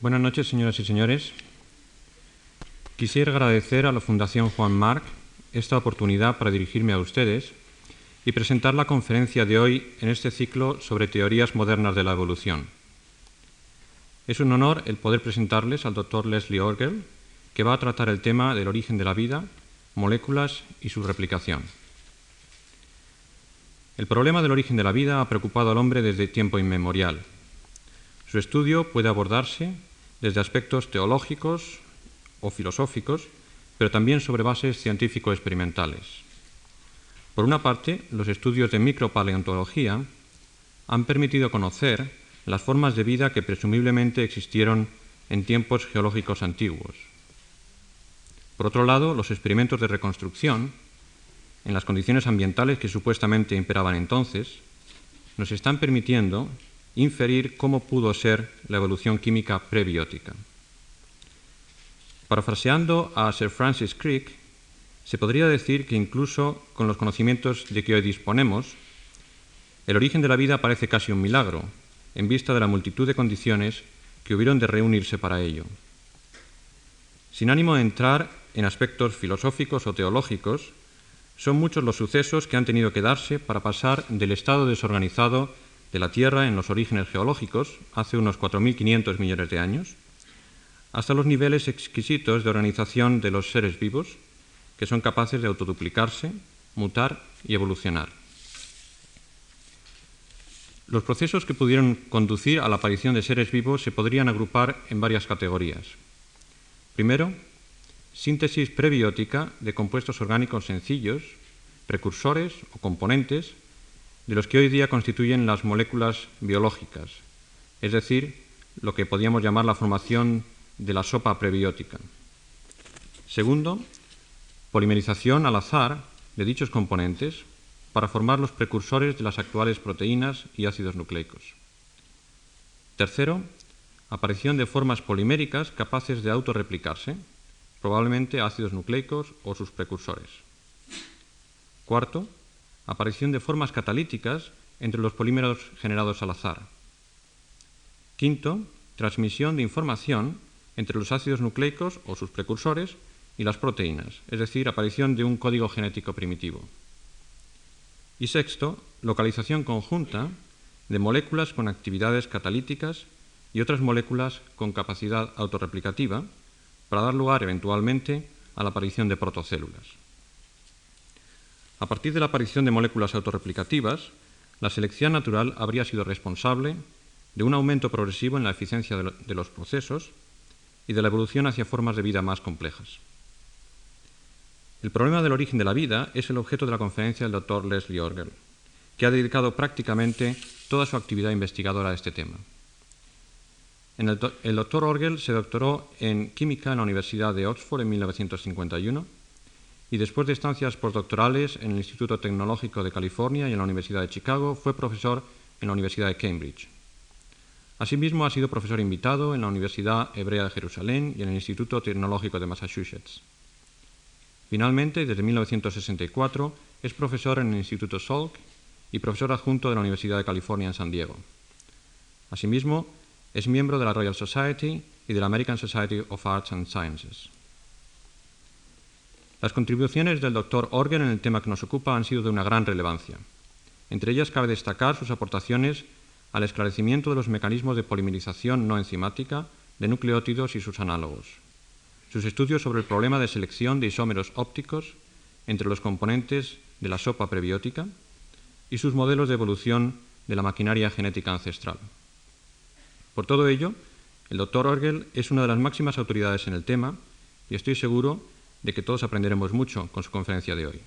Buenas noches, señoras y señores. Quisiera agradecer a la Fundación Juan Marc esta oportunidad para dirigirme a ustedes y presentar la conferencia de hoy en este ciclo sobre teorías modernas de la evolución. Es un honor el poder presentarles al doctor Leslie Orgel, que va a tratar el tema del origen de la vida, moléculas y su replicación. El problema del origen de la vida ha preocupado al hombre desde tiempo inmemorial. Su estudio puede abordarse desde aspectos teológicos o filosóficos, pero también sobre bases científico-experimentales. Por una parte, los estudios de micropaleontología han permitido conocer las formas de vida que presumiblemente existieron en tiempos geológicos antiguos. Por otro lado, los experimentos de reconstrucción en las condiciones ambientales que supuestamente imperaban entonces, nos están permitiendo inferir cómo pudo ser la evolución química prebiótica. Parafraseando a Sir Francis Crick, se podría decir que incluso con los conocimientos de que hoy disponemos, el origen de la vida parece casi un milagro, en vista de la multitud de condiciones que hubieron de reunirse para ello. Sin ánimo de entrar en aspectos filosóficos o teológicos, son muchos los sucesos que han tenido que darse para pasar del estado desorganizado de la Tierra en los orígenes geológicos, hace unos 4.500 millones de años, hasta los niveles exquisitos de organización de los seres vivos, que son capaces de autoduplicarse, mutar y evolucionar. Los procesos que pudieron conducir a la aparición de seres vivos se podrían agrupar en varias categorías. Primero, síntesis prebiótica de compuestos orgánicos sencillos, precursores o componentes de los que hoy día constituyen las moléculas biológicas, es decir, lo que podríamos llamar la formación de la sopa prebiótica. Segundo, polimerización al azar de dichos componentes para formar los precursores de las actuales proteínas y ácidos nucleicos. Tercero, aparición de formas poliméricas capaces de autorreplicarse, probablemente ácidos nucleicos o sus precursores. Cuarto, aparición de formas catalíticas entre los polímeros generados al azar. Quinto, transmisión de información entre los ácidos nucleicos o sus precursores y las proteínas, es decir, aparición de un código genético primitivo. Y sexto, localización conjunta de moléculas con actividades catalíticas y otras moléculas con capacidad autorreplicativa, para dar lugar eventualmente a la aparición de protocélulas. A partir de la aparición de moléculas autorreplicativas, la selección natural habría sido responsable de un aumento progresivo en la eficiencia de los procesos y de la evolución hacia formas de vida más complejas. El problema del origen de la vida es el objeto de la conferencia del doctor Leslie Orgel, que ha dedicado prácticamente toda su actividad investigadora a este tema el, doctor Orgel se doctoró en química en la Universidad de Oxford en 1951 y después de estancias postdoctorales en el Instituto Tecnológico de California y en la Universidad de Chicago fue profesor en la Universidad de Cambridge. Asimismo, ha sido profesor invitado en la Universidad Hebrea de Jerusalén y en el Instituto Tecnológico de Massachusetts. Finalmente, desde 1964, es profesor en el Instituto Salk y profesor adjunto de la Universidad de California en San Diego. Asimismo, es miembro de la Royal Society y de la American Society of Arts and Sciences. Las contribuciones del Dr. Orgen en el tema que nos ocupa han sido de una gran relevancia. Entre ellas cabe destacar sus aportaciones al esclarecimiento de los mecanismos de polimerización no enzimática de nucleótidos y sus análogos, sus estudios sobre el problema de selección de isómeros ópticos entre los componentes de la sopa prebiótica y sus modelos de evolución de la maquinaria genética ancestral. Por todo ello, el doctor Orgel es una de las máximas autoridades en el tema y estoy seguro de que todos aprenderemos mucho con su conferencia de hoy.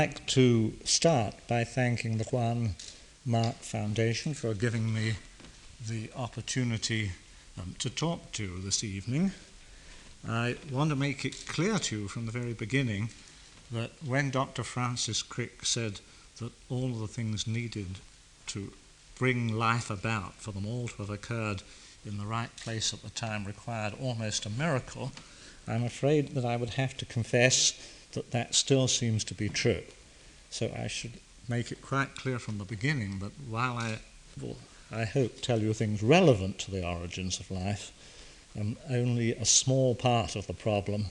Like to start by thanking the Juan March Foundation for giving me the opportunity um, to talk to you this evening. I want to make it clear to you from the very beginning that when Dr. Francis Crick said that all the things needed to bring life about, for them all to have occurred in the right place at the time, required almost a miracle, I'm afraid that I would have to confess that that still seems to be true. So I should make it quite clear from the beginning that while I will, I hope, tell you things relevant to the origins of life, um, only a small part of the problem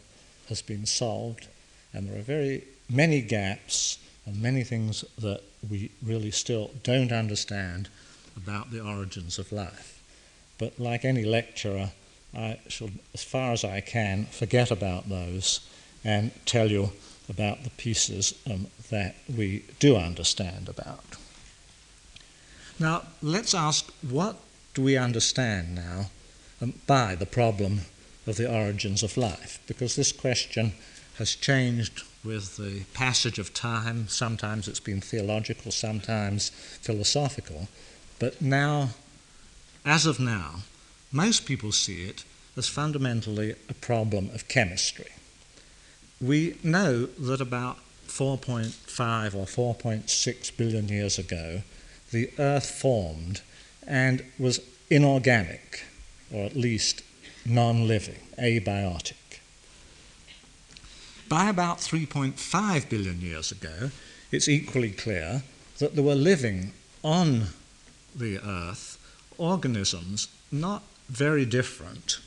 has been solved, and there are very many gaps and many things that we really still don't understand about the origins of life. But like any lecturer, I shall, as far as I can, forget about those and tell you about the pieces um, that we do understand about. Now, let's ask what do we understand now um, by the problem of the origins of life? Because this question has changed with the passage of time. Sometimes it's been theological, sometimes philosophical. But now, as of now, most people see it as fundamentally a problem of chemistry. We know that about 4.5 or 4.6 billion years ago, the Earth formed and was inorganic, or at least non living, abiotic. By about 3.5 billion years ago, it's equally clear that there were living on the Earth organisms not very different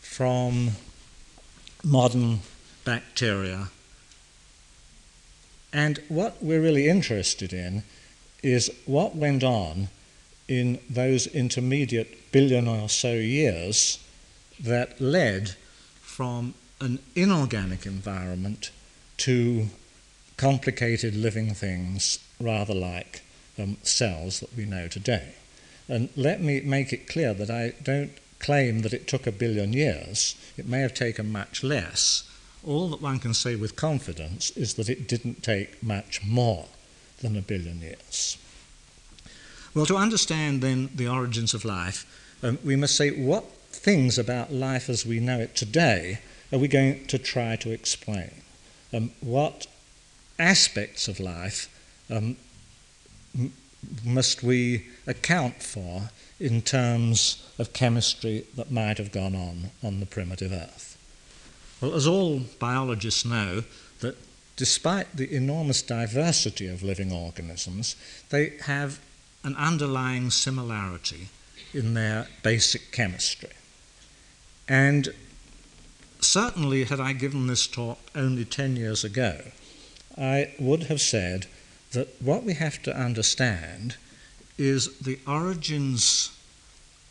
from modern bacteria. And what we're really interested in is what went on in those intermediate billion or so years that led from an inorganic environment to complicated living things rather like um, cells that we know today. And let me make it clear that I don't claim that it took a billion years. It may have taken much less. All that one can say with confidence is that it didn't take much more than a billion years. Well, to understand then the origins of life, um, we must say what things about life as we know it today are we going to try to explain? Um, what aspects of life um, m- must we account for in terms of chemistry that might have gone on on the primitive Earth? Well, as all biologists know, that despite the enormous diversity of living organisms, they have an underlying similarity in their basic chemistry. And certainly, had I given this talk only 10 years ago, I would have said that what we have to understand is the origins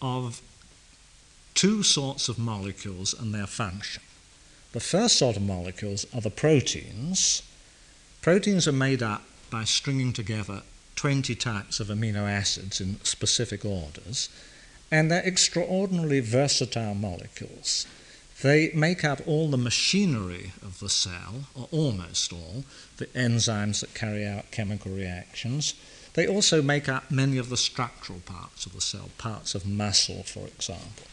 of two sorts of molecules and their function. The first sort of molecules are the proteins. Proteins are made up by stringing together 20 types of amino acids in specific orders, and they're extraordinarily versatile molecules. They make up all the machinery of the cell, or almost all, the enzymes that carry out chemical reactions. They also make up many of the structural parts of the cell, parts of muscle, for example.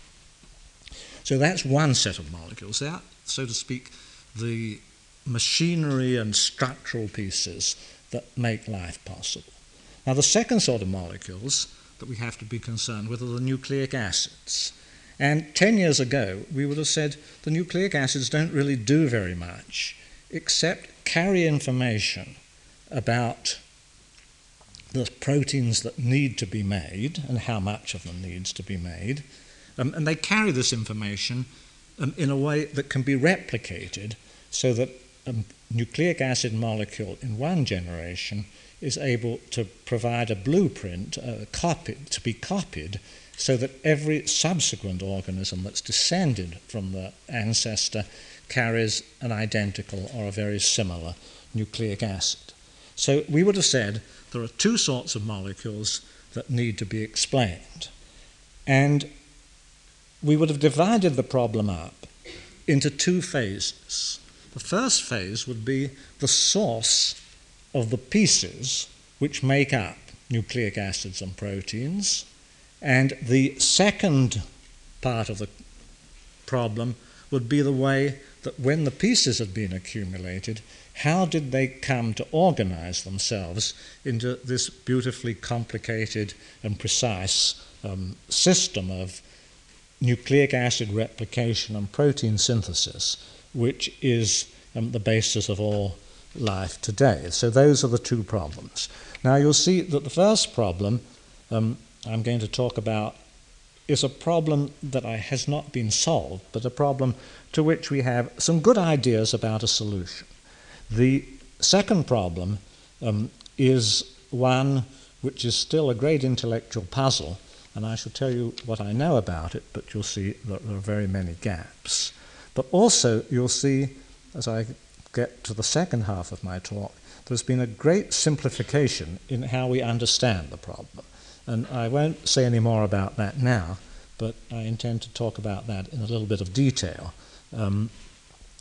So that's one set of molecules. They are, so to speak, the machinery and structural pieces that make life possible. Now, the second sort of molecules that we have to be concerned with are the nucleic acids. And 10 years ago, we would have said the nucleic acids don't really do very much except carry information about the proteins that need to be made and how much of them needs to be made. Um, and they carry this information um, in a way that can be replicated so that a nucleic acid molecule in one generation is able to provide a blueprint, copy, to be copied so that every subsequent organism that's descended from the ancestor carries an identical or a very similar nucleic acid. So we would have said there are two sorts of molecules that need to be explained. And we would have divided the problem up into two phases. The first phase would be the source of the pieces which make up nucleic acids and proteins, and the second part of the problem would be the way that when the pieces had been accumulated, how did they come to organize themselves into this beautifully complicated and precise um, system of nucleic acid replication and protein synthesis, which is um, the basis of all life today. So, those are the two problems. Now, you'll see that the first problem um, I'm going to talk about is a problem that has not been solved, but a problem to which we have some good ideas about a solution. The second problem um, is one which is still a great intellectual puzzle, and I shall tell you what I know about it, but you'll see that there are very many gaps. But also, you'll see, as I get to the second half of my talk, there's been a great simplification in how we understand the problem. And I won't say any more about that now, but I intend to talk about that in a little bit of detail um,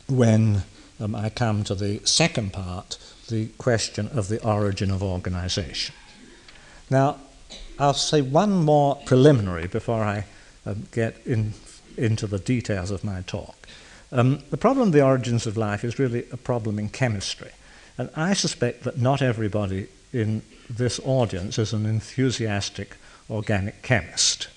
when um, I come to the second part, the question of the origin of organization. Now, I'll say one more preliminary before I um, get in, into the details of my talk. Um, the problem of the origins of life is really a problem in chemistry. And I suspect that not everybody in this audience is an enthusiastic organic chemist.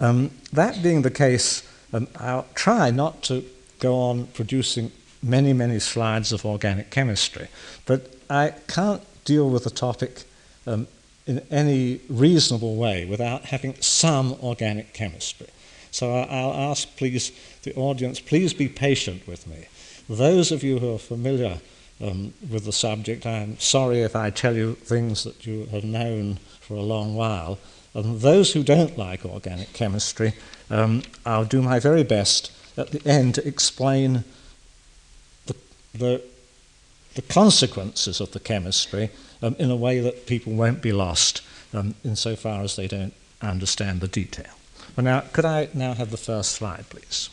Um, that being the case, um, I'll try not to go on producing many, many slides of organic chemistry, but I can't deal with the topic um, in any reasonable way without having some organic chemistry. So I'll ask, please, the audience, please be patient with me. Those of you who are familiar um, with the subject, I'm sorry if I tell you things that you have known for a long while. And those who don't like organic chemistry, um, I'll do my very best at the end to explain the, the, the consequences of the chemistry um, in a way that people won't be lost um, insofar as they don't understand the detail. Well, now, could I now have the first slide, please?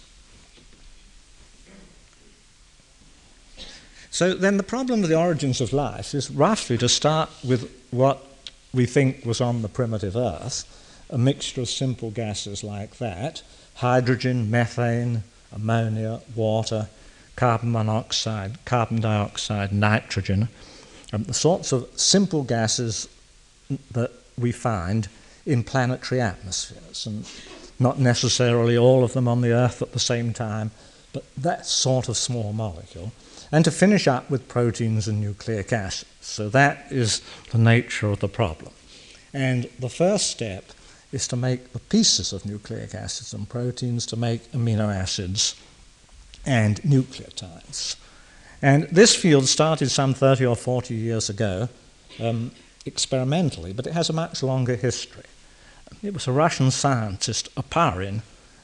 So then the problem of the origins of life is roughly to start with what we think was on the primitive Earth, a mixture of simple gases like that, hydrogen, methane, ammonia, water, carbon monoxide, carbon dioxide, nitrogen, um, the sorts of simple gases that we find in planetary atmospheres, and not necessarily all of them on the Earth at the same time, but that sort of small molecule. And to finish up with proteins and nucleic acids. So that is the nature of the problem. And the first step is to make the pieces of nucleic acids and proteins to make amino acids and nucleotides. And this field started some 30 or 40 years ago um, experimentally, but it has a much longer history. It was a Russian scientist, Oparin,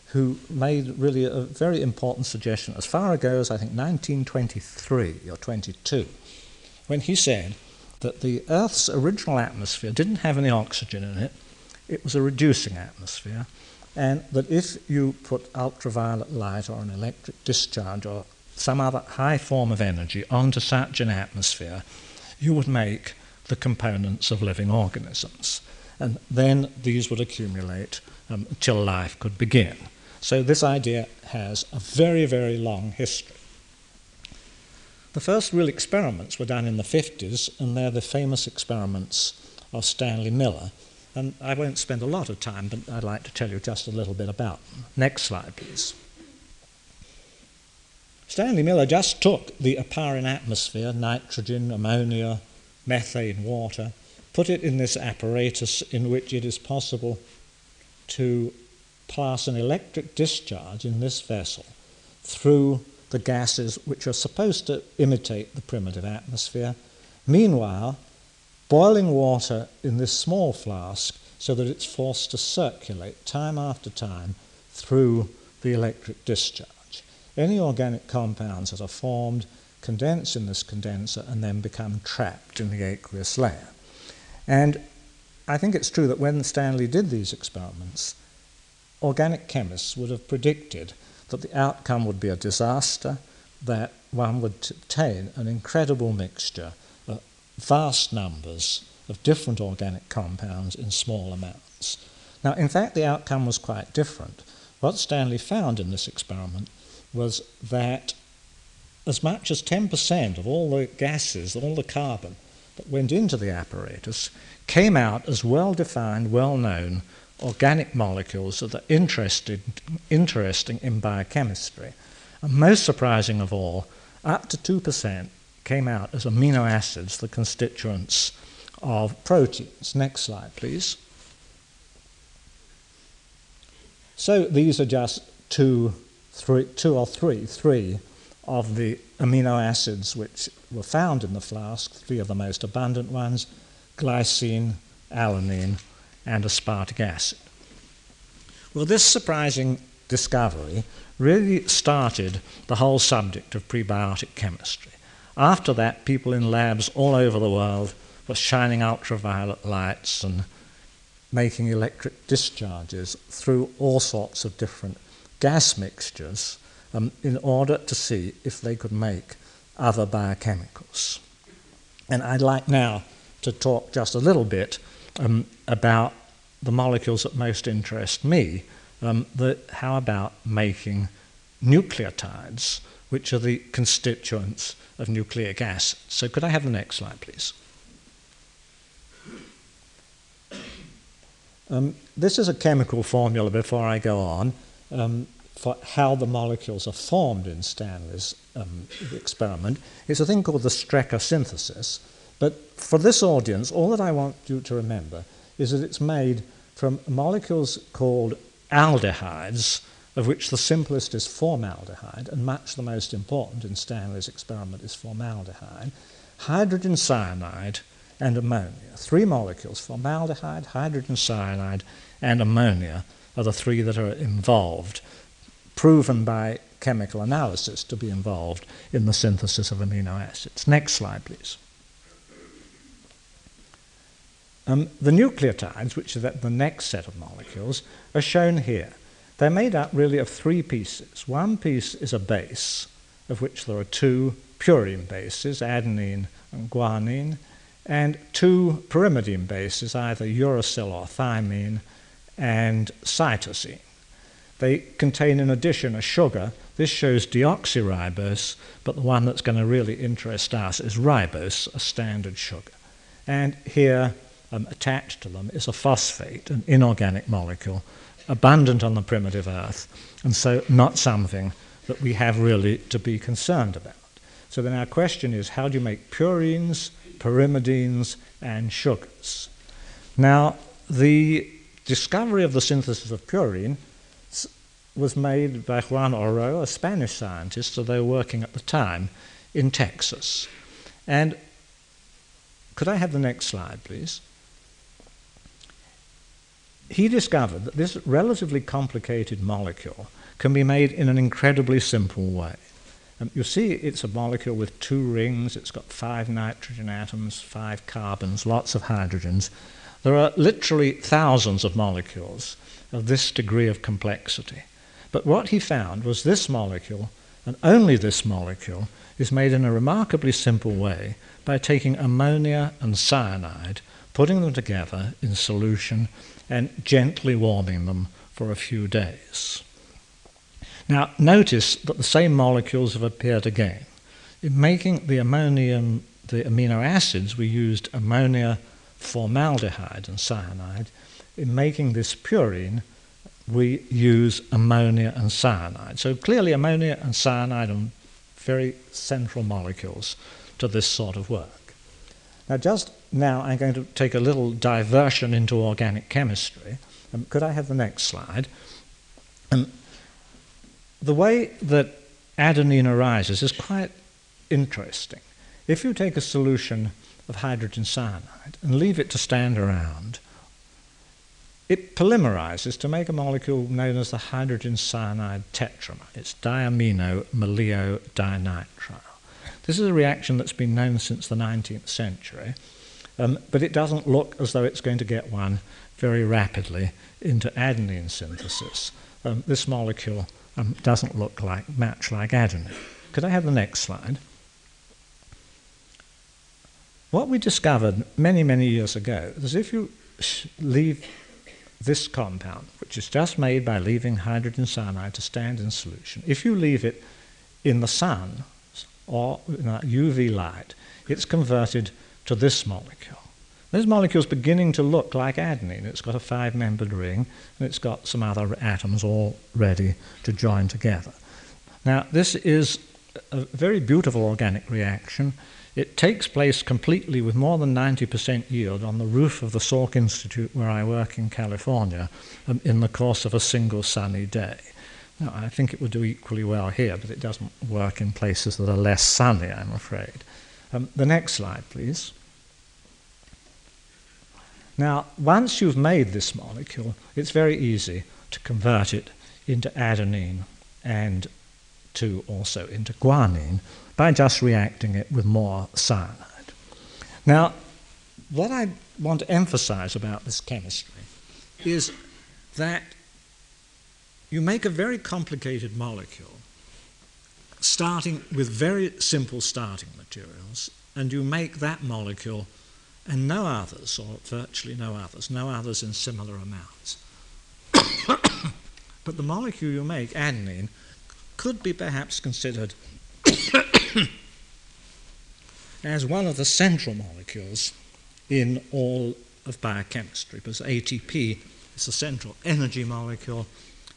who made really a very important suggestion as far ago as I think 1923 or 22, when he said that the Earth's original atmosphere didn't have any oxygen in it, it was a reducing atmosphere, and that if you put ultraviolet light or an electric discharge or some other high form of energy onto such an atmosphere, you would make the components of living organisms. And then these would accumulate um, until life could begin. So this idea has a very, very long history. The first real experiments were done in the 50s, and they're the famous experiments of Stanley Miller. And I won't spend a lot of time, but I'd like to tell you just a little bit about them. Next slide, please. Stanley Miller just took the Oparin atmosphere, nitrogen, ammonia, methane, water, put it in this apparatus in which it is possible to pass an electric discharge in this vessel through the gases which are supposed to imitate the primitive atmosphere. Meanwhile, boiling water in this small flask so that it's forced to circulate time after time through the electric discharge. Any organic compounds that are formed condense in this condenser and then become trapped in the aqueous layer. And I think it's true that when Stanley did these experiments, organic chemists would have predicted that the outcome would be a disaster, that one would obtain an incredible mixture of vast numbers of different organic compounds in small amounts. Now, in fact, the outcome was quite different. What Stanley found in this experiment was that as much as 10% of all the gases, all the carbon that went into the apparatus came out as well defined, well known organic molecules that are interested, interesting in biochemistry. And most surprising of all, up to 2% came out as amino acids, the constituents of proteins. Next slide, please. So these are just two, three, two or three, three of the amino acids which were found in the flask, three of the most abundant ones glycine, alanine, and aspartic acid. Well, this surprising discovery really started the whole subject of prebiotic chemistry. After that, people in labs all over the world were shining ultraviolet lights and making electric discharges through all sorts of different gas mixtures um, in order to see if they could make other biochemicals. And I'd like now to talk just a little bit um, about the molecules that most interest me. Um, the, how about making nucleotides, which are the constituents of nucleic acid? So, could I have the next slide, please? Um, this is a chemical formula before I go on. Um, for how the molecules are formed in Stanley's um, experiment. It's a thing called the Strecker synthesis. But for this audience, all that I want you to remember is that it's made from molecules called aldehydes, of which the simplest is formaldehyde, and much the most important in Stanley's experiment is formaldehyde, hydrogen cyanide, and ammonia. Three molecules formaldehyde, hydrogen cyanide, and ammonia are the three that are involved proven by chemical analysis to be involved in the synthesis of amino acids. Next slide, please. Um, the nucleotides, which are the next set of molecules, are shown here. They're made up really of three pieces. One piece is a base, of which there are two purine bases, adenine and guanine, and two pyrimidine bases, either uracil or thymine, and cytosine. They contain, in addition, a sugar. This shows deoxyribose, but the one that's going to really interest us is ribose, a standard sugar. And here, um, attached to them, is a phosphate, an inorganic molecule, abundant on the primitive Earth, and so not something that we have really to be concerned about. So then our question is how do you make purines, pyrimidines, and sugars? Now, the discovery of the synthesis of purine was made by Juan Oro, a Spanish scientist, although working at the time in Texas. And could I have the next slide, please? He discovered that this relatively complicated molecule can be made in an incredibly simple way. Um, you see, it's a molecule with two rings, it's got five nitrogen atoms, five carbons, lots of hydrogens. There are literally thousands of molecules of this degree of complexity. But what he found was this molecule, and only this molecule, is made in a remarkably simple way by taking ammonia and cyanide, putting them together in solution, and gently warming them for a few days. Now, notice that the same molecules have appeared again. In making the ammonium, the amino acids, we used ammonia, formaldehyde, and cyanide. In making this purine, we use ammonia and cyanide. So clearly, ammonia and cyanide are very central molecules to this sort of work. Now, just now, I'm going to take a little diversion into organic chemistry. Um, could I have the next slide? Um, the way that adenine arises is quite interesting. If you take a solution of hydrogen cyanide and leave it to stand around, it polymerizes to make a molecule known as the hydrogen cyanide tetramer. It's diamino diamino-maleo-dinitrile. This is a reaction that's been known since the 19th century, um, but it doesn't look as though it's going to get one very rapidly into adenine synthesis. Um, this molecule um, doesn't look like much like adenine. Could I have the next slide? What we discovered many, many years ago is if you leave this compound, which is just made by leaving hydrogen cyanide to stand in solution, if you leave it in the sun or in UV light, it's converted to this molecule. This molecule is beginning to look like adenine. It's got a five membered ring and it's got some other atoms all ready to join together. Now, this is a very beautiful organic reaction. It takes place completely with more than 90% yield on the roof of the Salk Institute where I work in California um, in the course of a single sunny day. Now, I think it would do equally well here, but it doesn't work in places that are less sunny, I'm afraid. Um, the next slide, please. Now, once you've made this molecule, it's very easy to convert it into adenine and to also into guanine by just reacting it with more cyanide. Now, what I want to emphasize about this chemistry is that you make a very complicated molecule starting with very simple starting materials, and you make that molecule and no others, or virtually no others, no others in similar amounts. but the molecule you make, adenine, could be perhaps considered as one of the central molecules in all of biochemistry, because ATP is the central energy molecule,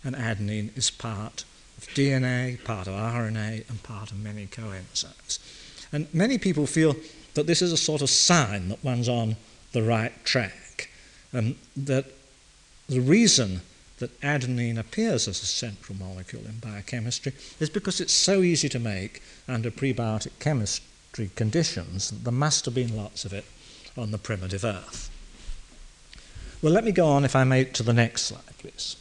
and adenine is part of DNA, part of RNA, and part of many coenzymes. And many people feel that this is a sort of sign that one's on the right track, and that the reason that adenine appears as a central molecule in biochemistry is because it's so easy to make under prebiotic chemistry conditions that there must have been lots of it on the primitive Earth. Well, let me go on, if I may, to the next slide, please.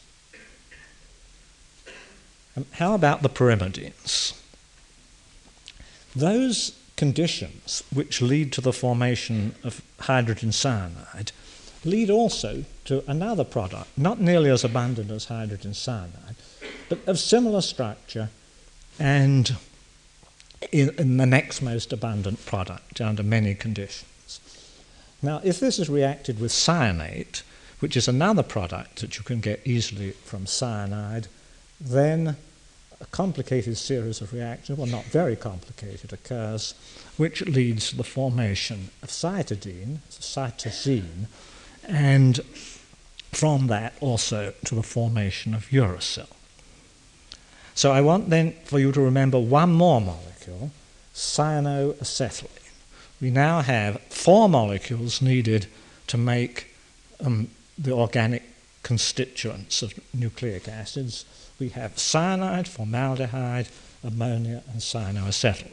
Um, how about the pyrimidines? Those conditions which lead to the formation of hydrogen cyanide lead also to another product, not nearly as abundant as hydrogen cyanide, but of similar structure and in, in, the next most abundant product under many conditions. Now, if this is reacted with cyanate, which is another product that you can get easily from cyanide, then a complicated series of reactions, well, not very complicated, occurs, which leads to the formation of cytidine, cytosine, and from that also to the formation of uracil. So I want then for you to remember one more molecule, cyanoacetylene. We now have four molecules needed to make um, the organic constituents of nucleic acids we have cyanide, formaldehyde, ammonia, and cyanoacetylene.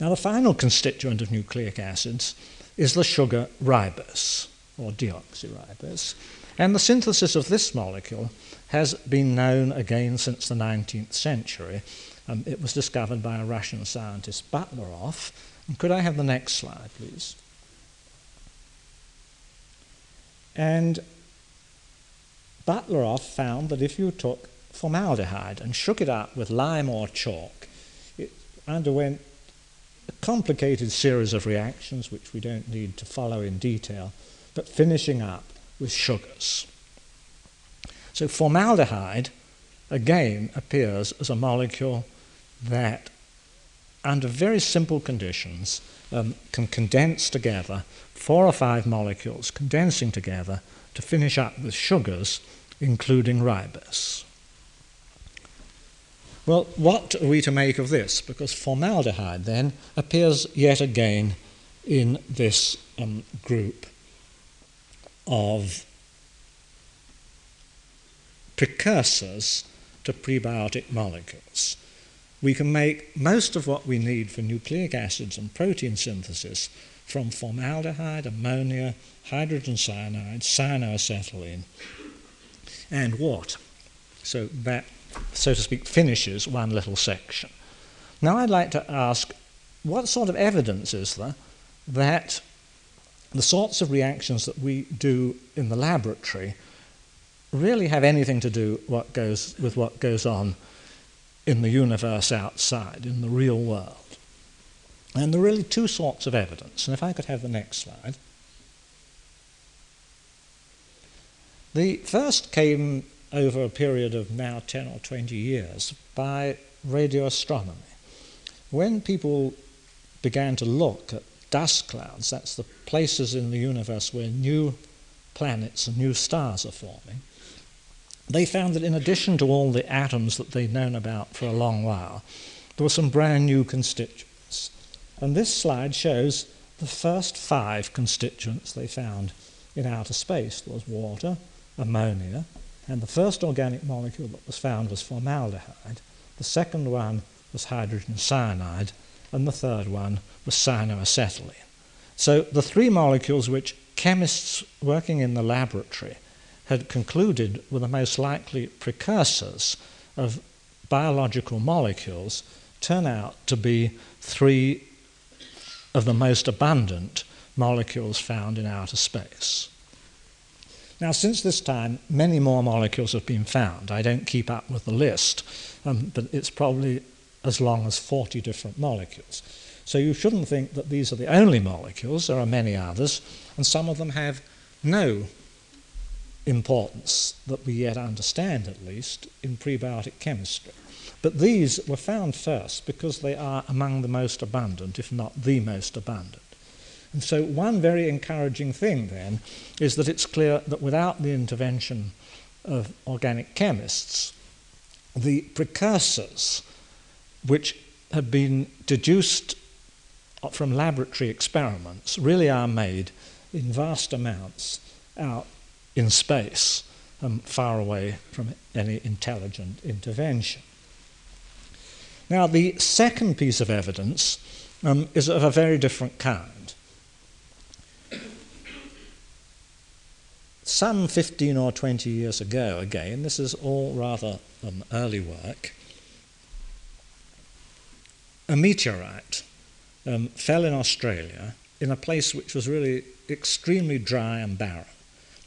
Now, the final constituent of nucleic acids is the sugar ribose, or deoxyribose. And the synthesis of this molecule has been known again since the 19th century. Um, it was discovered by a Russian scientist, Butlerov. And could I have the next slide, please? And Butlerov found that if you took formaldehyde and shook it up with lime or chalk, it underwent a complicated series of reactions which we don't need to follow in detail, but finishing up with sugars. So formaldehyde again appears as a molecule that, under very simple conditions, um, can condense together four or five molecules condensing together to finish up with sugars including ribose. Well, what are we to make of this? Because formaldehyde then appears yet again in this um, group of precursors to prebiotic molecules. We can make most of what we need for nucleic acids and protein synthesis from formaldehyde, ammonia, hydrogen cyanide, cyanoacetylene, and what. So that, so to speak, finishes one little section. Now I'd like to ask what sort of evidence is there that the sorts of reactions that we do in the laboratory really have anything to do what goes, with what goes on in the universe outside, in the real world. And there are really two sorts of evidence. And if I could have the next slide. The first came over a period of now 10 or 20 years by radio astronomy. When people began to look at dust clouds, that's the places in the universe where new planets and new stars are forming, they found that in addition to all the atoms that they'd known about for a long while, there were some brand new constituents. And this slide shows the first five constituents they found in outer space. There was water, ammonia, and the first organic molecule that was found was formaldehyde. The second one was hydrogen cyanide, and the third one was cyanoacetylene. So the three molecules which chemists working in the laboratory had concluded were the most likely precursors of biological molecules turn out to be three of the most abundant molecules found in outer space. Now, since this time, many more molecules have been found. I don't keep up with the list, um, but it's probably as long as 40 different molecules. So you shouldn't think that these are the only molecules, there are many others, and some of them have no importance that we yet understand, at least, in prebiotic chemistry. But these were found first because they are among the most abundant, if not the most abundant. And so, one very encouraging thing then is that it's clear that without the intervention of organic chemists, the precursors which have been deduced from laboratory experiments really are made in vast amounts out in space, um, far away from any intelligent intervention. Now, the second piece of evidence um, is of a very different kind. Some 15 or 20 years ago, again, this is all rather um, early work, a meteorite um, fell in Australia in a place which was really extremely dry and barren.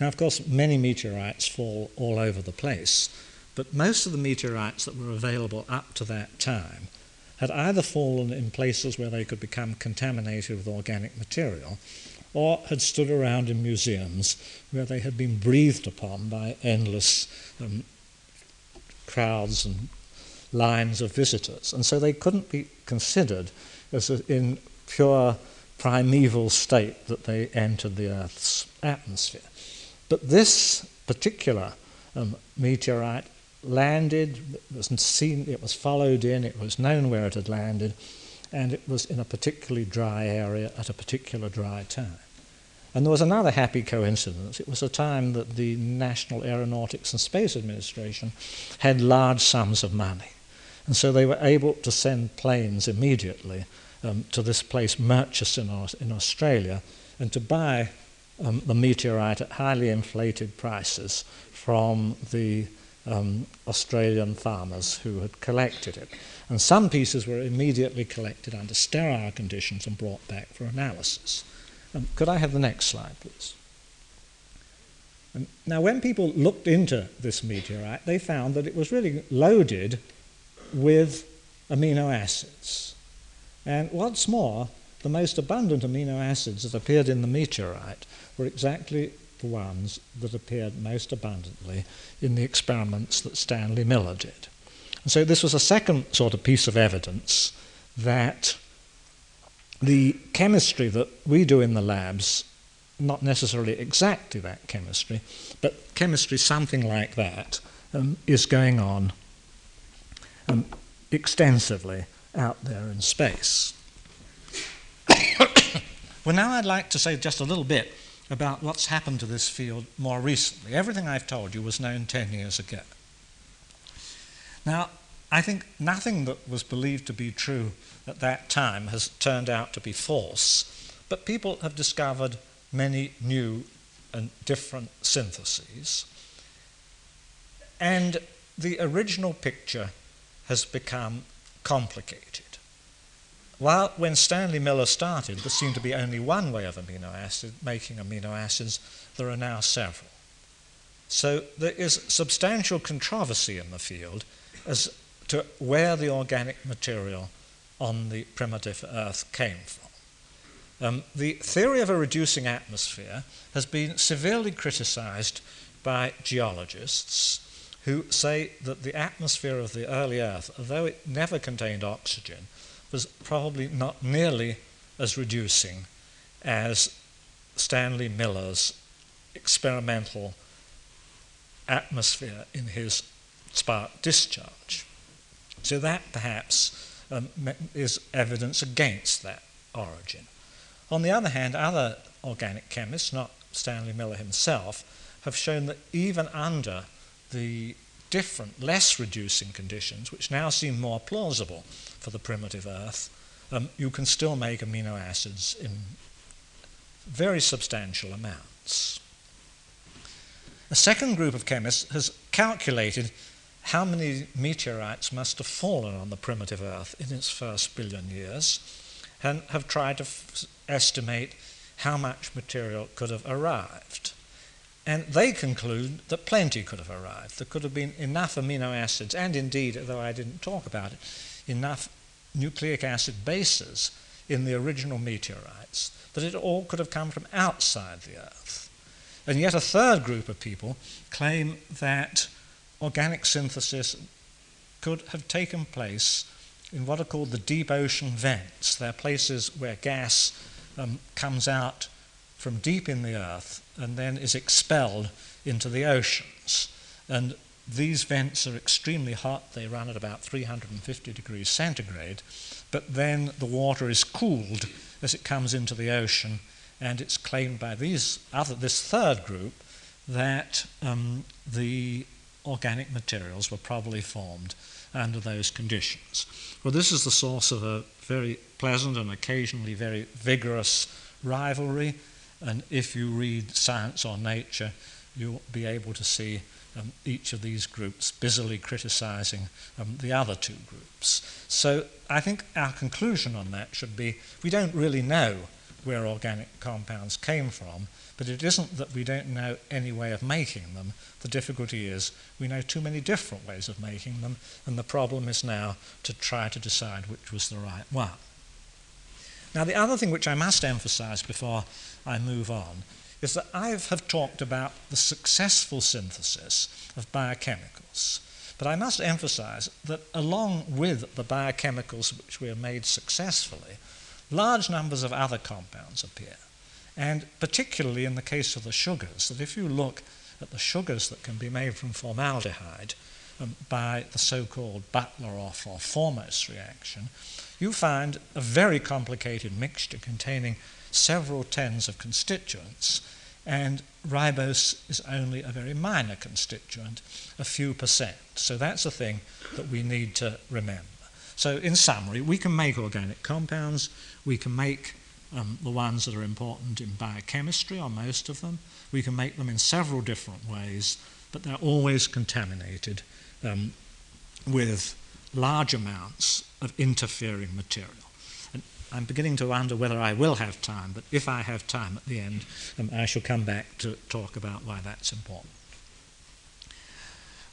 Now, of course, many meteorites fall all over the place, but most of the meteorites that were available up to that time had either fallen in places where they could become contaminated with organic material or had stood around in museums where they had been breathed upon by endless um, crowds and lines of visitors. And so they couldn't be considered as a, in pure primeval state that they entered the Earth's atmosphere. But this particular um, meteorite landed, it was seen, it was followed in, it was known where it had landed, and it was in a particularly dry area at a particular dry time. And there was another happy coincidence. It was a time that the National Aeronautics and Space Administration had large sums of money. And so they were able to send planes immediately um, to this place, Murchison in Australia, and to buy um, the meteorite at highly inflated prices from the um, Australian farmers who had collected it. And some pieces were immediately collected under sterile conditions and brought back for analysis. Um, could I have the next slide, please? Now, when people looked into this meteorite, they found that it was really loaded with amino acids. And what's more, the most abundant amino acids that appeared in the meteorite were exactly the ones that appeared most abundantly in the experiments that Stanley Miller did. And so this was a second sort of piece of evidence that the chemistry that we do in the labs, not necessarily exactly that chemistry, but chemistry something like that, um, is going on um, extensively out there in space. well, now I'd like to say just a little bit about what's happened to this field more recently. Everything I've told you was known 10 years ago. Now, I think nothing that was believed to be true at that time has turned out to be false, but people have discovered many new and different syntheses. And the original picture has become complicated. While when Stanley Miller started, there seemed to be only one way of amino acid making amino acids, there are now several. So there is substantial controversy in the field as to where the organic material on the primitive Earth came from. Um, the theory of a reducing atmosphere has been severely criticized by geologists who say that the atmosphere of the early Earth, although it never contained oxygen, was probably not nearly as reducing as Stanley Miller's experimental atmosphere in his spark discharge. So that perhaps um, is evidence against that origin. On the other hand, other organic chemists, not Stanley Miller himself, have shown that even under the different, less reducing conditions, which now seem more plausible for the primitive Earth, um, you can still make amino acids in very substantial amounts. A second group of chemists has calculated how many meteorites must have fallen on the primitive Earth in its first billion years and have tried to estimate how much material could have arrived. And they conclude that plenty could have arrived. There could have been enough amino acids, and indeed, though I didn't talk about it, enough nucleic acid bases in the original meteorites that it all could have come from outside the Earth. And yet, a third group of people claim that organic synthesis could have taken place in what are called the deep ocean vents. They're places where gas um, comes out from deep in the earth and then is expelled into the oceans. And these vents are extremely hot, they run at about 350 degrees centigrade, but then the water is cooled as it comes into the ocean, and it's claimed by these other, this third group that um, the organic materials were probably formed under those conditions. Well, this is the source of a very pleasant and occasionally very vigorous rivalry and if you read Science or Nature, you'll be able to see um, each of these groups busily criticizing um, the other two groups. So I think our conclusion on that should be we don't really know where organic compounds came from, but it isn't that we don't know any way of making them. The difficulty is we know too many different ways of making them, and the problem is now to try to decide which was the right one. Now, the other thing which I must emphasize before I move on is that I have talked about the successful synthesis of biochemicals. But I must emphasize that along with the biochemicals which were made successfully, large numbers of other compounds appear. And particularly in the case of the sugars, that if you look at the sugars that can be made from formaldehyde um, by the so called Butlerov or Formose reaction, you find a very complicated mixture containing several tens of constituents, and ribose is only a very minor constituent, a few percent. So that's a thing that we need to remember. So, in summary, we can make organic compounds, we can make um, the ones that are important in biochemistry, or most of them, we can make them in several different ways, but they're always contaminated um, with large amounts of interfering material. I'm beginning to wonder whether I will have time, but if I have time at the end, um, I shall come back to talk about why that's important.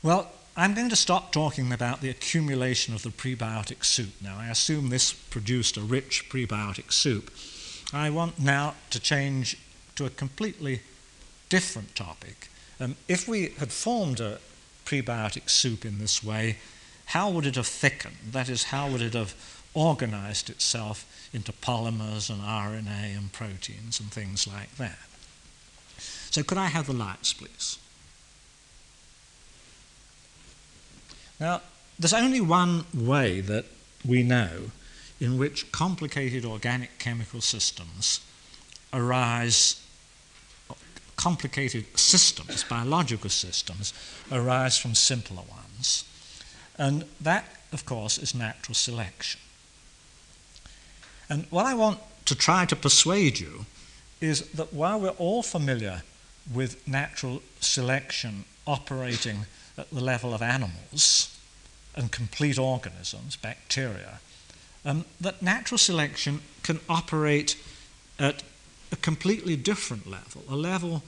Well, I'm going to stop talking about the accumulation of the prebiotic soup now. I assume this produced a rich prebiotic soup. I want now to change to a completely different topic. Um, if we had formed a prebiotic soup in this way, how would it have thickened? That is, how would it have organized itself into polymers and RNA and proteins and things like that? So, could I have the lights, please? Now, there's only one way that we know in which complicated organic chemical systems arise, complicated systems, biological systems, arise from simpler ones. And that, of course, is natural selection. And what I want to try to persuade you is that while we're all familiar with natural selection operating at the level of animals and complete organisms, bacteria, um, that natural selection can operate at a completely different level, a level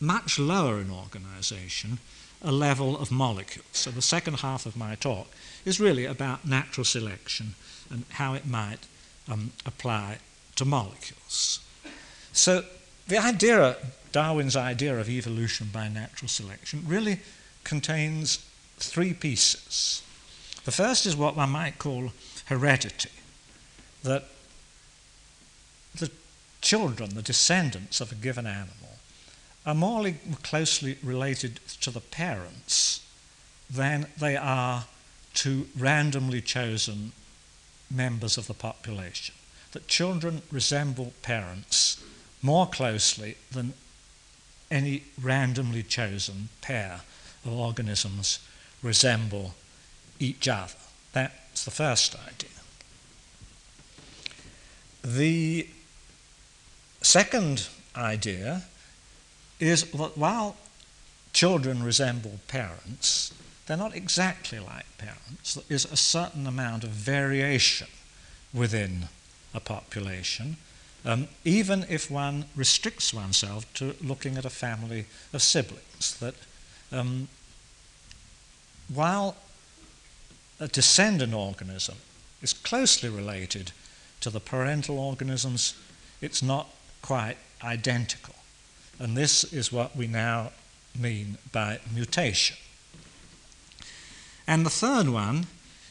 much lower in organization, a level of molecules. So the second half of my talk is really about natural selection and how it might um, apply to molecules. So the idea Darwin's idea of evolution by natural selection really contains three pieces. The first is what one might call heredity, that the children, the descendants of a given animal, are more closely related to the parents than they are to randomly chosen members of the population. That children resemble parents more closely than any randomly chosen pair of organisms resemble each other. That's the first idea. The second idea is that while children resemble parents, they're not exactly like parents. There is a certain amount of variation within a population, um, even if one restricts oneself to looking at a family of siblings. That um, while a descendant organism is closely related to the parental organisms, it's not quite identical. And this is what we now mean by mutation. And the third one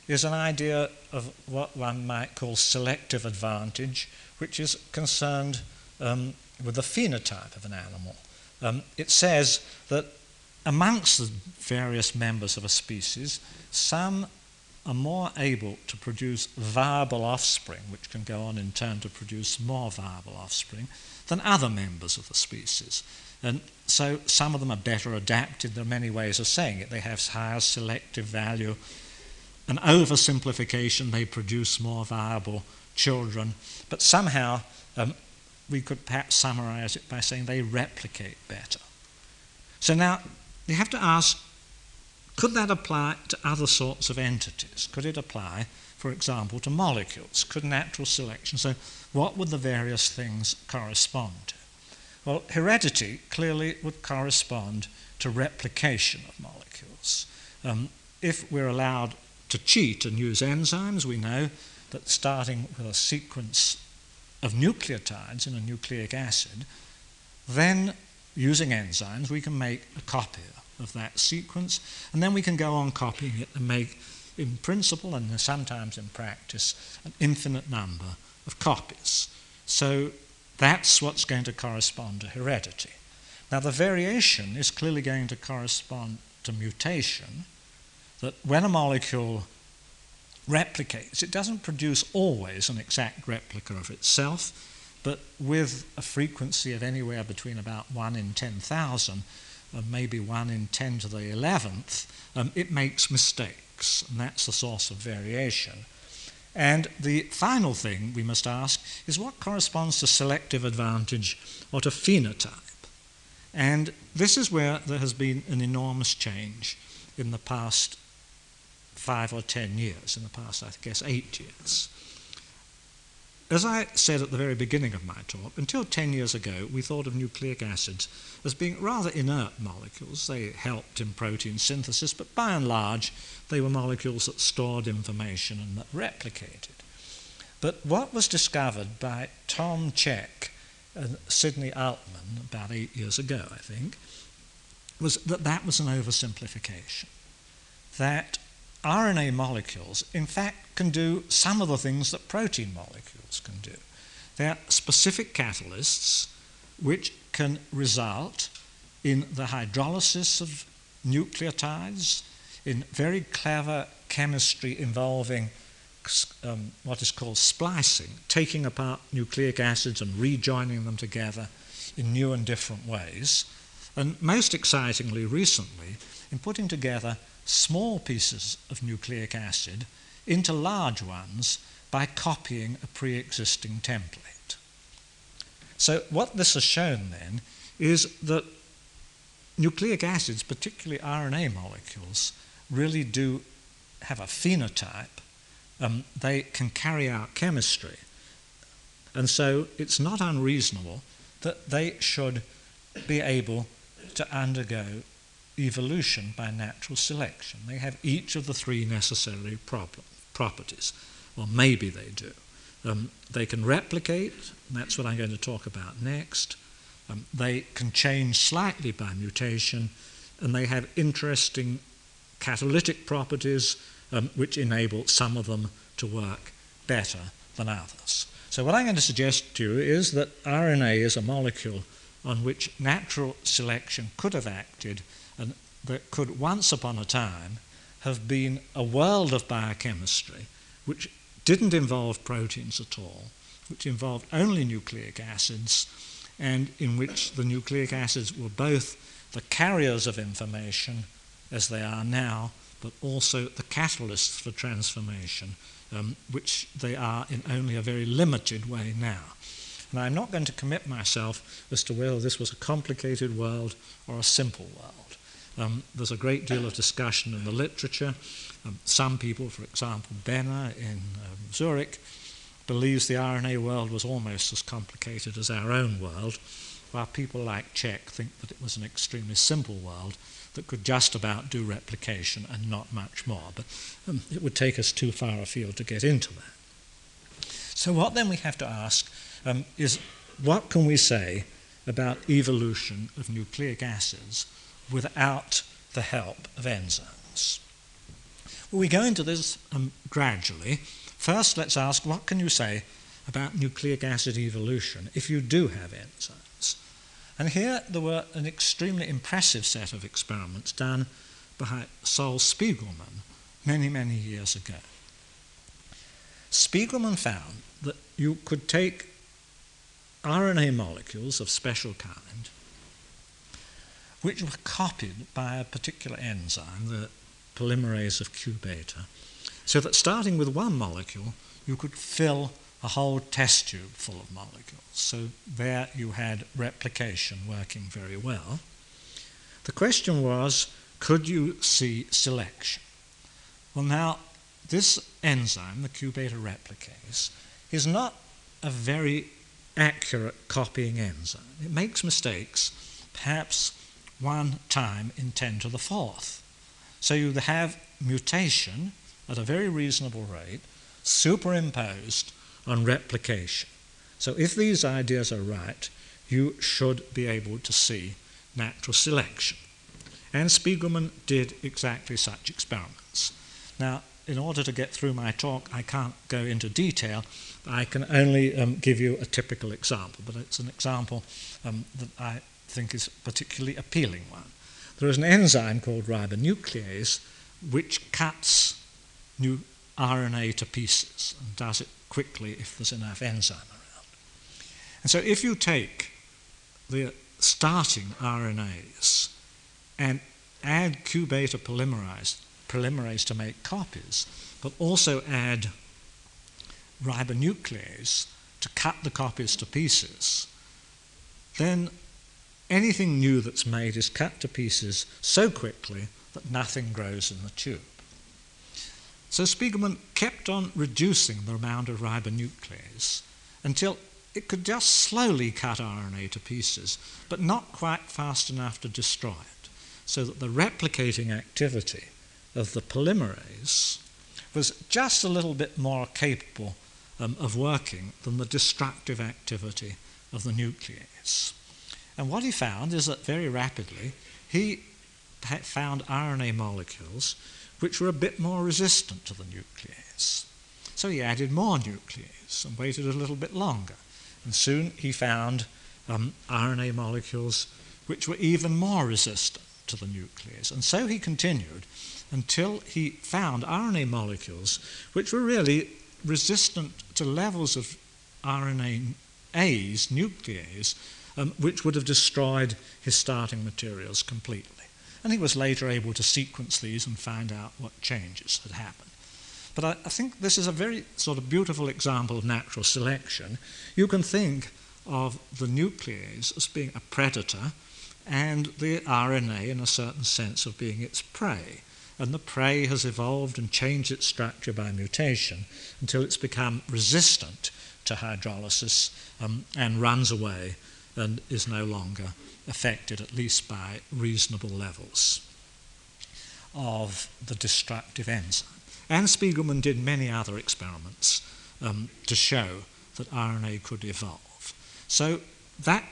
is an idea of what one might call selective advantage, which is concerned um, with the phenotype of an animal. Um, it says that amongst the various members of a species, some are more able to produce viable offspring, which can go on in turn to produce more viable offspring, than other members of the species. And so some of them are better adapted. There are many ways of saying it. They have higher selective value. An oversimplification, they produce more viable children. But somehow, um, we could perhaps summarize it by saying they replicate better. So now, you have to ask could that apply to other sorts of entities? Could it apply, for example, to molecules? Could natural selection? So, what would the various things correspond to? Well, heredity clearly would correspond to replication of molecules. Um, if we're allowed to cheat and use enzymes, we know that starting with a sequence of nucleotides in a nucleic acid, then using enzymes, we can make a copy of that sequence, and then we can go on copying it and make, in principle and sometimes in practice, an infinite number of copies. So that's what's going to correspond to heredity. Now, the variation is clearly going to correspond to mutation, that when a molecule replicates, it doesn't produce always an exact replica of itself, but with a frequency of anywhere between about 1 in 10,000 and maybe 1 in 10 to the 11th, um, it makes mistakes, and that's the source of variation. And the final thing we must ask is what corresponds to selective advantage or to phenotype? And this is where there has been an enormous change in the past five or ten years, in the past, I guess, eight years. As I said at the very beginning of my talk, until 10 years ago, we thought of nucleic acids as being rather inert molecules. They helped in protein synthesis, but by and large, they were molecules that stored information and that replicated. But what was discovered by Tom Cech and Sidney Altman about eight years ago, I think, was that that was an oversimplification. That RNA molecules, in fact, can do some of the things that protein molecules can do. They're specific catalysts which can result in the hydrolysis of nucleotides, in very clever chemistry involving um, what is called splicing, taking apart nucleic acids and rejoining them together in new and different ways. And most excitingly, recently, in putting together small pieces of nucleic acid into large ones by copying a pre existing template. So, what this has shown then is that nucleic acids, particularly RNA molecules, really do have a phenotype. Um, they can carry out chemistry. And so it's not unreasonable that they should be able to undergo evolution by natural selection. They have each of the three necessary properties, or maybe they do. Um, they can replicate, that's what I'm going to talk about next. Um, they can change slightly by mutation, and they have interesting catalytic properties um, which enable some of them to work better than others. So, what I'm going to suggest to you is that RNA is a molecule on which natural selection could have acted and that could once upon a time have been a world of biochemistry which didn't involve proteins at all, which involved only nucleic acids, and in which the nucleic acids were both the carriers of information as they are now, but also the catalysts for transformation, um, which they are in only a very limited way now. And I'm not going to commit myself as to whether this was a complicated world or a simple world. Um, there's a great deal of discussion in the literature. Um, some people, for example, Benner in um, Zurich, believes the RNA world was almost as complicated as our own world, while people like Čech think that it was an extremely simple world that could just about do replication and not much more. But um, it would take us too far afield to get into that. So, what then we have to ask um, is what can we say about evolution of nucleic acids without the help of enzymes? We go into this um, gradually. First, let's ask what can you say about nucleic acid evolution if you do have enzymes? And here there were an extremely impressive set of experiments done by Sol Spiegelman many, many years ago. Spiegelman found that you could take RNA molecules of special kind, which were copied by a particular enzyme, the polymerase of Q beta, so that starting with one molecule, you could fill a whole test tube full of molecules. So there you had replication working very well. The question was could you see selection? Well, now, this enzyme, the Q beta replicase, is not a very accurate copying enzyme. It makes mistakes, perhaps one time in 10 to the fourth. So you have mutation at a very reasonable rate superimposed on replication. So if these ideas are right, you should be able to see natural selection. And Spiegelman did exactly such experiments. Now, in order to get through my talk, I can't go into detail. I can only um, give you a typical example, but it's an example um, that I think is a particularly appealing one. There is an enzyme called ribonuclease which cuts new RNA to pieces and does it quickly if there's enough enzyme around. And so if you take the starting RNAs and add Q beta polymerase, polymerase to make copies, but also add ribonuclease to cut the copies to pieces, then anything new that's made is cut to pieces so quickly that nothing grows in the tube. So Spiegelman kept on reducing the amount of ribonuclease until it could just slowly cut RNA to pieces, but not quite fast enough to destroy it, so that the replicating activity of the polymerase was just a little bit more capable um, of working than the destructive activity of the nuclease. And what he found is that very rapidly he found RNA molecules which were a bit more resistant to the nuclease. So he added more nuclease and waited a little bit longer. And soon he found um, RNA molecules which were even more resistant to the nuclease. And so he continued until he found RNA molecules which were really resistant to levels of RNAs, nuclease, um, which would have destroyed his starting materials completely. And he was later able to sequence these and find out what changes had happened. But I, I think this is a very sort of beautiful example of natural selection. You can think of the nuclease as being a predator and the RNA, in a certain sense, of being its prey. And the prey has evolved and changed its structure by mutation until it's become resistant to hydrolysis um, and runs away and is no longer affected, at least by reasonable levels, of the destructive enzyme. And Spiegelman did many other experiments um, to show that RNA could evolve. So that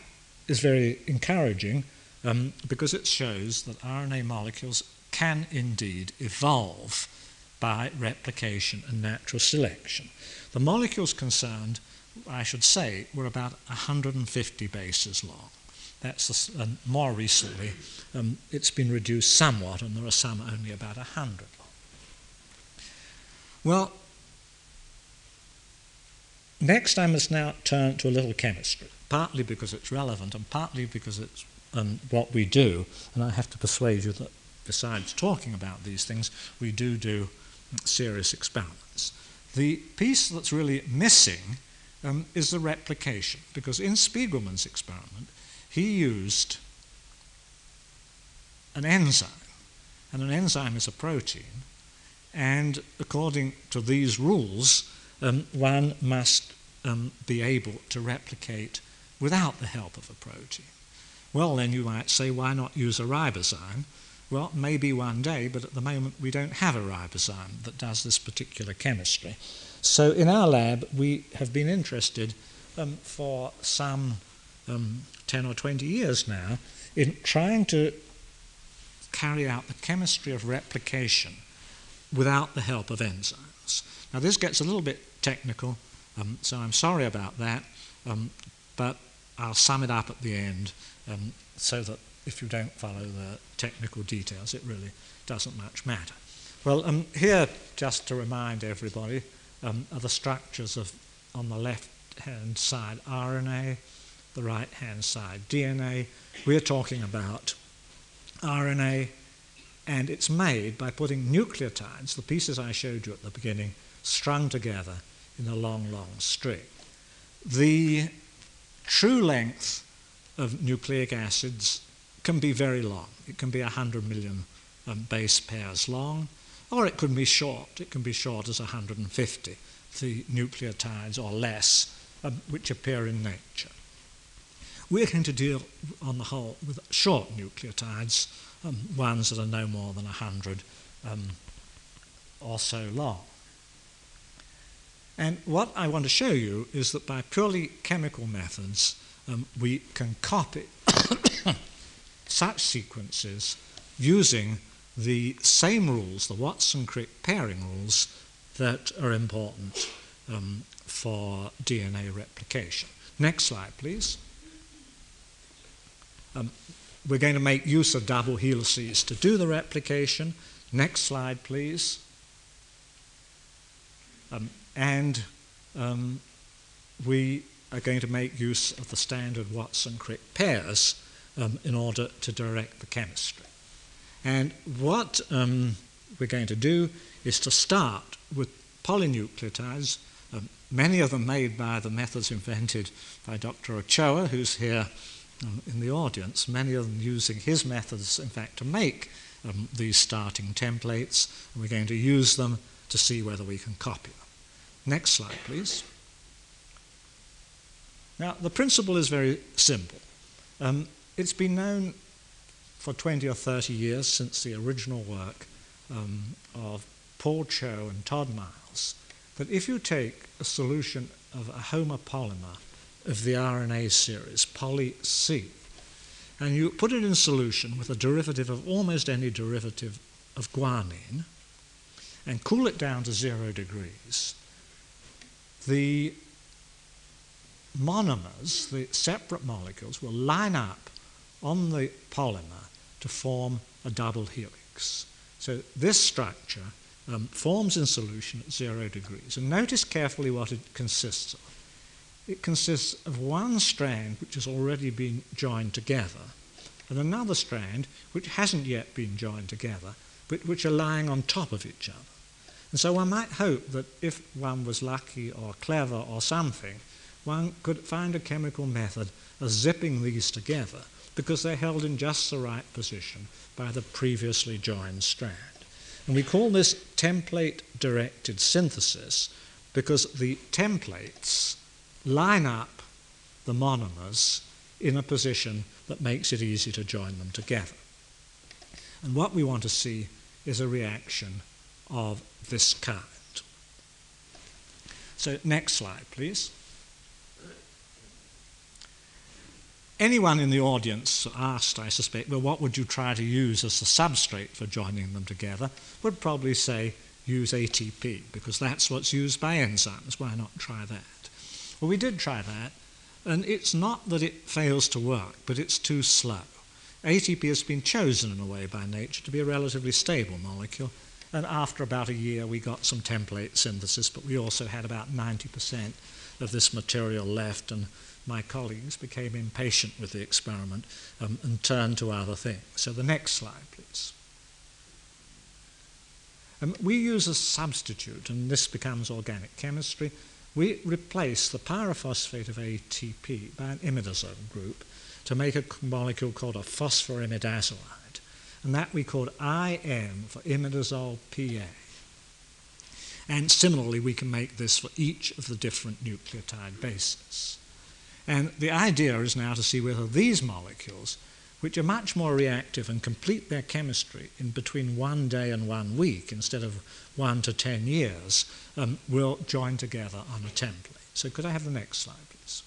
is very encouraging um, because it shows that RNA molecules can indeed evolve by replication and natural selection. The molecules concerned, I should say, were about 150 bases long. That's the, and more recently, um, it's been reduced somewhat, and there are some only about 100 long. Well, next I must now turn to a little chemistry, partly because it's relevant and partly because it's um, what we do. And I have to persuade you that besides talking about these things, we do do serious experiments. The piece that's really missing um, is the replication, because in Spiegelman's experiment, he used an enzyme, and an enzyme is a protein, and according to these rules, um, one must um, be able to replicate without the help of a protein. Well, then you might say, why not use a ribozyme? Well, maybe one day, but at the moment we don't have a ribozyme that does this particular chemistry. So in our lab, we have been interested um, for some um, 10 or 20 years now in trying to carry out the chemistry of replication without the help of enzymes. Now, this gets a little bit technical, um, so I'm sorry about that, um, but I'll sum it up at the end um, so that if you don't follow the technical details, it really doesn't much matter. Well, um, here, just to remind everybody, um, are the structures of, on the left hand side, RNA, the right hand side, DNA. We're talking about RNA, and it's made by putting nucleotides, the pieces I showed you at the beginning, strung together in a long, long string. The true length of nucleic acids can be very long. It can be 100 million um, base pairs long, or it can be short. It can be short as 150, the nucleotides or less, um, which appear in nature. We're going to deal, on the whole, with short nucleotides, um, ones that are no more than 100 um, or so long. And what I want to show you is that by purely chemical methods, um, we can copy such sequences using the same rules, the Watson-Crick pairing rules, that are important um, for DNA replication. Next slide, please. Um, we're going to make use of double helices to do the replication. Next slide, please. Um, and um, we are going to make use of the standard Watson-Crick pairs um, in order to direct the chemistry. And what um, we're going to do is to start with polynucleotides, um, many of them made by the methods invented by Dr. Ochoa, who's here um, in the audience, many of them using his methods, in fact, to make um, these starting templates, and we're going to use them to see whether we can copy them. Next slide, please. Now, the principle is very simple. Um, it's been known for 20 or 30 years since the original work um, of Paul Ts'o and Todd Miles that if you take a solution of a homopolymer of the RNA series, poly C, and you put it in solution with a derivative of almost any derivative of guanine, and cool it down to zero degrees, the monomers, the separate molecules, will line up on the polymer to form a double helix. So this structure um, forms in solution at zero degrees. And notice carefully what it consists of it consists of one strand which has already been joined together and another strand which hasn't yet been joined together but which are lying on top of each other. And so one might hope that if one was lucky or clever or something, one could find a chemical method of zipping these together because they're held in just the right position by the previously joined strand. And we call this template directed synthesis because the templates line up the monomers in a position that makes it easy to join them together. And what we want to see is a reaction of this kind. So, next slide, please. Anyone in the audience asked, I suspect, well, what would you try to use as the substrate for joining them together, would probably say use ATP, because that's what's used by enzymes. Why not try that? Well, we did try that, and it's not that it fails to work, but it's too slow. ATP has been chosen in a way by nature to be a relatively stable molecule, and after about a year we got some template synthesis, but we also had about 90% of this material left, and my colleagues became impatient with the experiment um, and turned to other things. So the next slide, please. Um, we use a substitute, and this becomes organic chemistry. We replace the pyrophosphate of ATP by an imidazole group to make a molecule called a phosphorimidazolide, and that we called IM for imidazole PA. And similarly, we can make this for each of the different nucleotide bases. And the idea is now to see whether these molecules, which are much more reactive and complete their chemistry in between one day and one week instead of one to ten years, um, will join together on a template. So, could I have the next slide, please?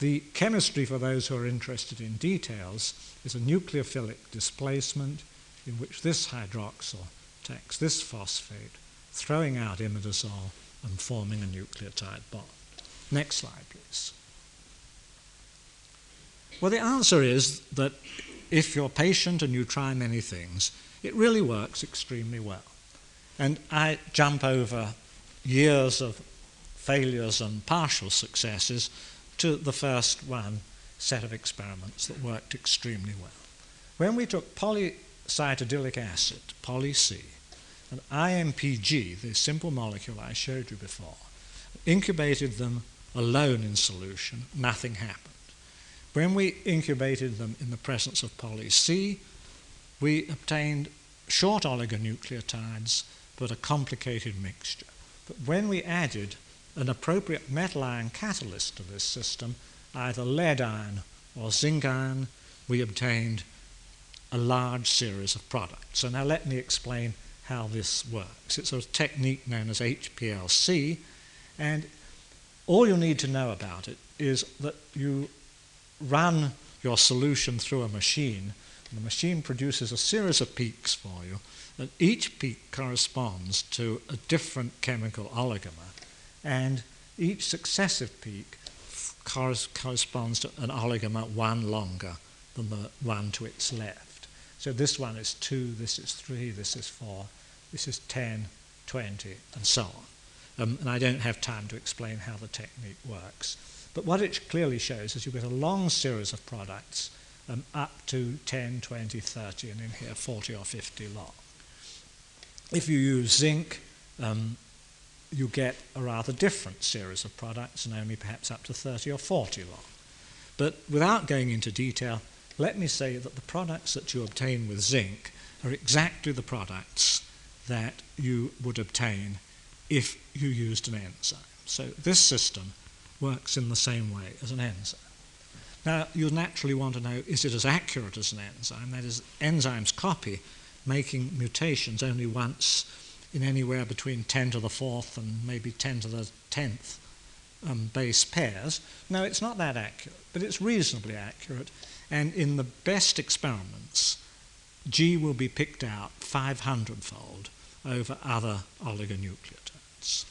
The chemistry, for those who are interested in details, is a nucleophilic displacement in which this hydroxyl takes this phosphate, throwing out imidazole and forming a nucleotide bond. Next slide, please. Well, the answer is that if you're patient and you try many things, it really works extremely well. And I jump over years of failures and partial successes to the first one set of experiments that worked extremely well. When we took polycytidylic acid, poly C, and IMPG, the simple molecule I showed you before, incubated them alone in solution, nothing happened. When we incubated them in the presence of poly C, we obtained short oligonucleotides, but a complicated mixture. But when we added an appropriate metal ion catalyst to this system, either lead ion or zinc ion, we obtained a large series of products. So now let me explain how this works. It's a technique known as HPLC, and all you need to know about it is that you run your solution through a machine, and the machine produces a series of peaks for you, and each peak corresponds to a different chemical oligomer, and each successive peak corresponds to an oligomer one longer than the one to its left. So this one is 2, this is 3, this is 4, this is 10, 20, and so on. Um, and I don't have time to explain how the technique works. But what it clearly shows is you get a long series of products um, up to 10, 20, 30, and in here 40 or 50 long. If you use zinc, um, you get a rather different series of products and only perhaps up to 30 or 40 long. But without going into detail, let me say that the products that you obtain with zinc are exactly the products that you would obtain if you used an enzyme. So this system works in the same way as an enzyme. Now, you'll naturally want to know is it as accurate as an enzyme? That is, enzymes copy making mutations only once in anywhere between 10 to the fourth and maybe 10 to the 10th um, base pairs. No, it's not that accurate, but it's reasonably accurate and in the best experiments, G will be picked out 500 fold over other oligonucleotides.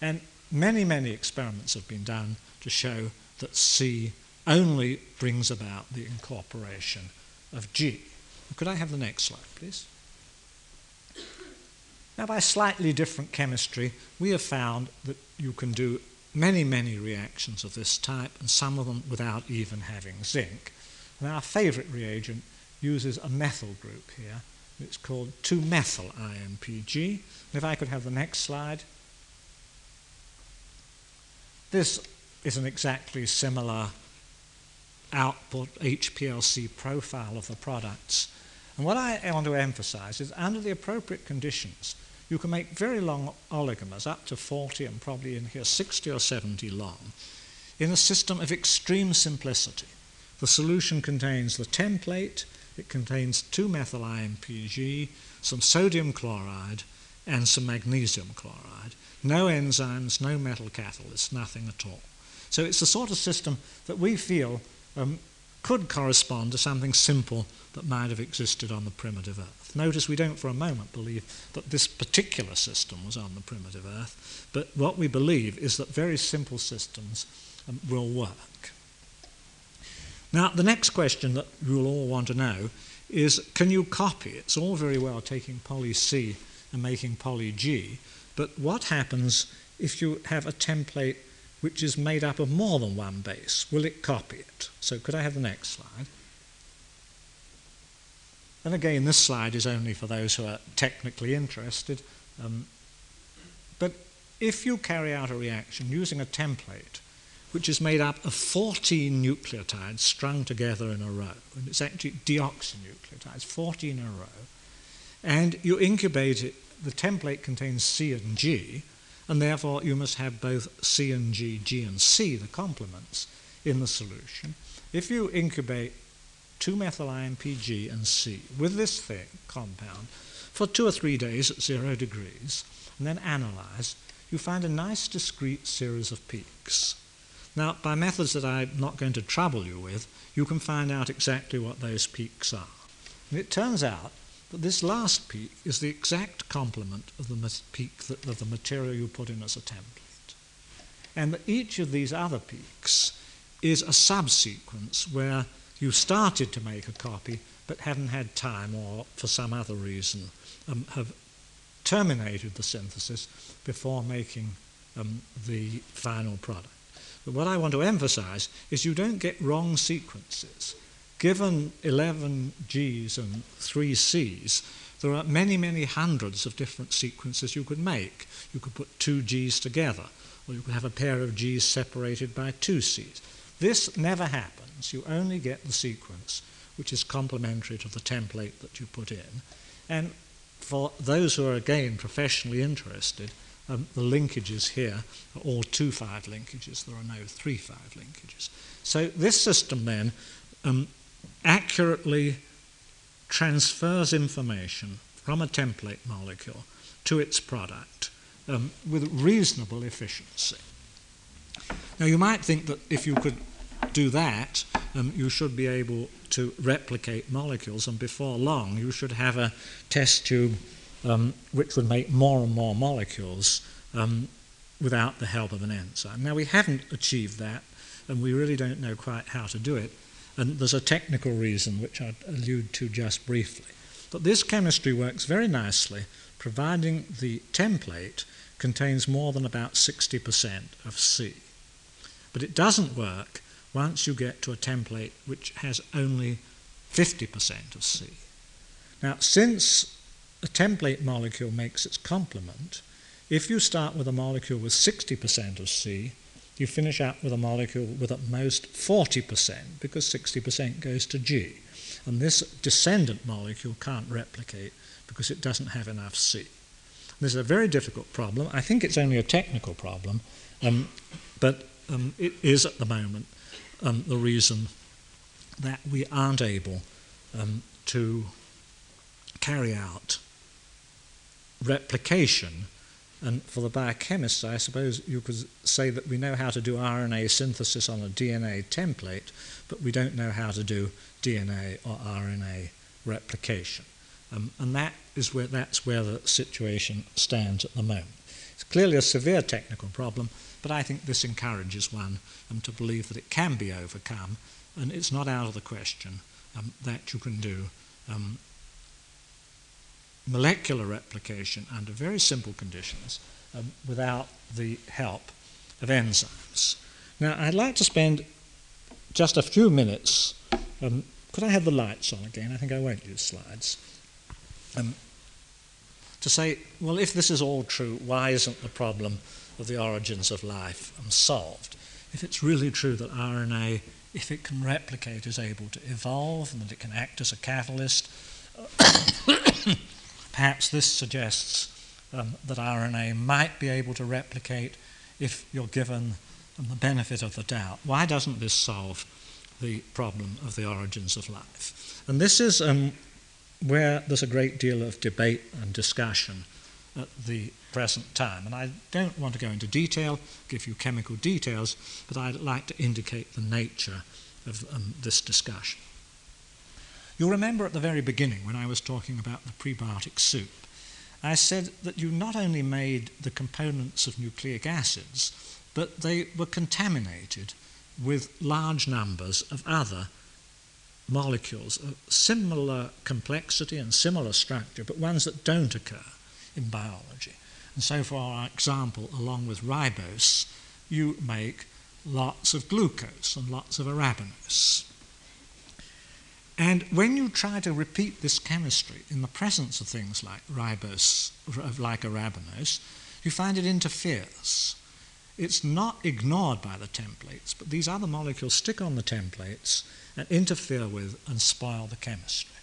And many, many experiments have been done to show that C only brings about the incorporation of G. Could I have the next slide, please? Now, by slightly different chemistry, we have found that you can do many, many reactions of this type, and some of them without even having zinc. And our favourite reagent uses a methyl group here. It's called 2-methyl IMPG. And if I could have the next slide. This is an exactly similar output HPLC profile of the products. And what I want to emphasize is under the appropriate conditions, you can make very long oligomers, up to 40 and probably in here 60 or 70 long, in a system of extreme simplicity. The solution contains the template, it contains 2-methyl IMPG, some sodium chloride, and some magnesium chloride. No enzymes, no metal catalysts, nothing at all. So it's the sort of system that we feel um, could correspond to something simple that might have existed on the primitive Earth. Notice we don't for a moment believe that this particular system was on the primitive Earth, but what we believe is that very simple systems um, will work. Now, the next question that you'll all want to know is can you copy? It's all very well taking poly C and making poly G, but what happens if you have a template which is made up of more than one base? Will it copy it? So could I have the next slide? And again, this slide is only for those who are technically interested. Um, but if you carry out a reaction using a template which is made up of 14 nucleotides strung together in a row, and it's actually deoxynucleotides, 14 in a row, and you incubate it, the template contains C and G, and therefore you must have both C and G, G and C, the complements, in the solution. If you incubate 2-methyl-IMPG and C with this thing, compound, for two or three days at zero degrees, and then analyze, you find a nice discrete series of peaks. Now, by methods that I'm not going to trouble you with, you can find out exactly what those peaks are. And it turns out that this last peak is the exact complement of the peak that, of the material you put in as a template. And that each of these other peaks is a subsequence where you started to make a copy but haven't had time or for some other reason um, have terminated the synthesis before making um, the final product. But what I want to emphasize is you don't get wrong sequences. Given 11 Gs and 3 Cs, there are many, many hundreds of different sequences you could make. You could put two Gs together, or you could have a pair of Gs separated by two Cs. This never happens. You only get the sequence which is complementary to the template that you put in. And for those who are again professionally interested, um, the linkages here are all 2-5 linkages. There are no 3-5 linkages. So this system then um, accurately transfers information from a template molecule to its product um, with reasonable efficiency. Now you might think that if you could do that, um, you should be able to replicate molecules, and before long you should have a test tube um, which would make more and more molecules um, without the help of an enzyme. Now, we haven't achieved that, and we really don't know quite how to do it. And there's a technical reason which I'd allude to just briefly. But this chemistry works very nicely, providing the template contains more than about 60% of C. But it doesn't work once you get to a template which has only 50% of C. Now, since a template molecule makes its complement, if you start with a molecule with 60% of C, you finish up with a molecule with at most 40% because 60% goes to G. And this descendant molecule can't replicate because it doesn't have enough C. This is a very difficult problem. I think it's only a technical problem, um, but um, it is at the moment um, the reason that we aren't able um, to carry out replication. And for the biochemists, I suppose you could say that we know how to do RNA synthesis on a DNA template, but we don't know how to do DNA or RNA replication. Um, and that is where, that's where the situation stands at the moment. It's clearly a severe technical problem, but I think this encourages one um, to believe that it can be overcome, and it's not out of the question um, that you can do um, molecular replication under very simple conditions um, without the help of enzymes. Now, I'd like to spend just a few minutes. Um, could I have the lights on again? I think I won't use slides. Um, to say, well, if this is all true, why isn't the problem of the origins of life solved? If it's really true that RNA, if it can replicate, is able to evolve and that it can act as a catalyst, Perhaps this suggests um, that RNA might be able to replicate if you're given um, the benefit of the doubt. Why doesn't this solve the problem of the origins of life? And this is um, where there's a great deal of debate and discussion at the present time. And I don't want to go into detail, give you chemical details, but I'd like to indicate the nature of um, this discussion. You'll remember at the very beginning when I was talking about the prebiotic soup, I said that you not only made the components of nucleic acids, but they were contaminated with large numbers of other molecules of similar complexity and similar structure, but ones that don't occur in biology. And so, for our example, along with ribose, you make lots of glucose and lots of arabinose. And when you try to repeat this chemistry in the presence of things like ribose, like arabinose, you find it interferes. It's not ignored by the templates, but these other molecules stick on the templates and interfere with and spoil the chemistry.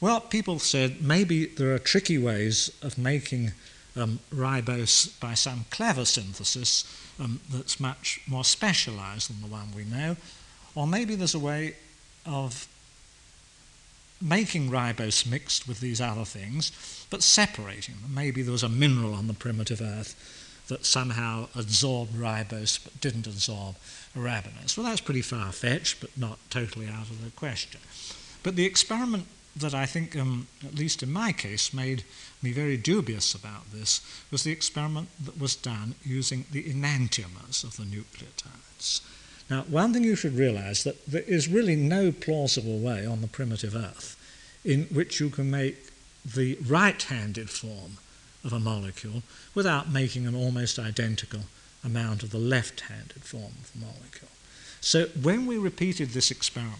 Well, people said maybe there are tricky ways of making um, ribose by some clever synthesis um, that's much more specialized than the one we know, or maybe there's a way of making ribose mixed with these other things, but separating them. Maybe there was a mineral on the primitive earth that somehow absorbed ribose but didn't absorb arabinose. Well, that's pretty far fetched, but not totally out of the question. But the experiment that I think, um, at least in my case, made me very dubious about this was the experiment that was done using the enantiomers of the nucleotides. Now, one thing you should realize that there is really no plausible way on the primitive Earth in which you can make the right-handed form of a molecule without making an almost identical amount of the left-handed form of the molecule. So when we repeated this experiment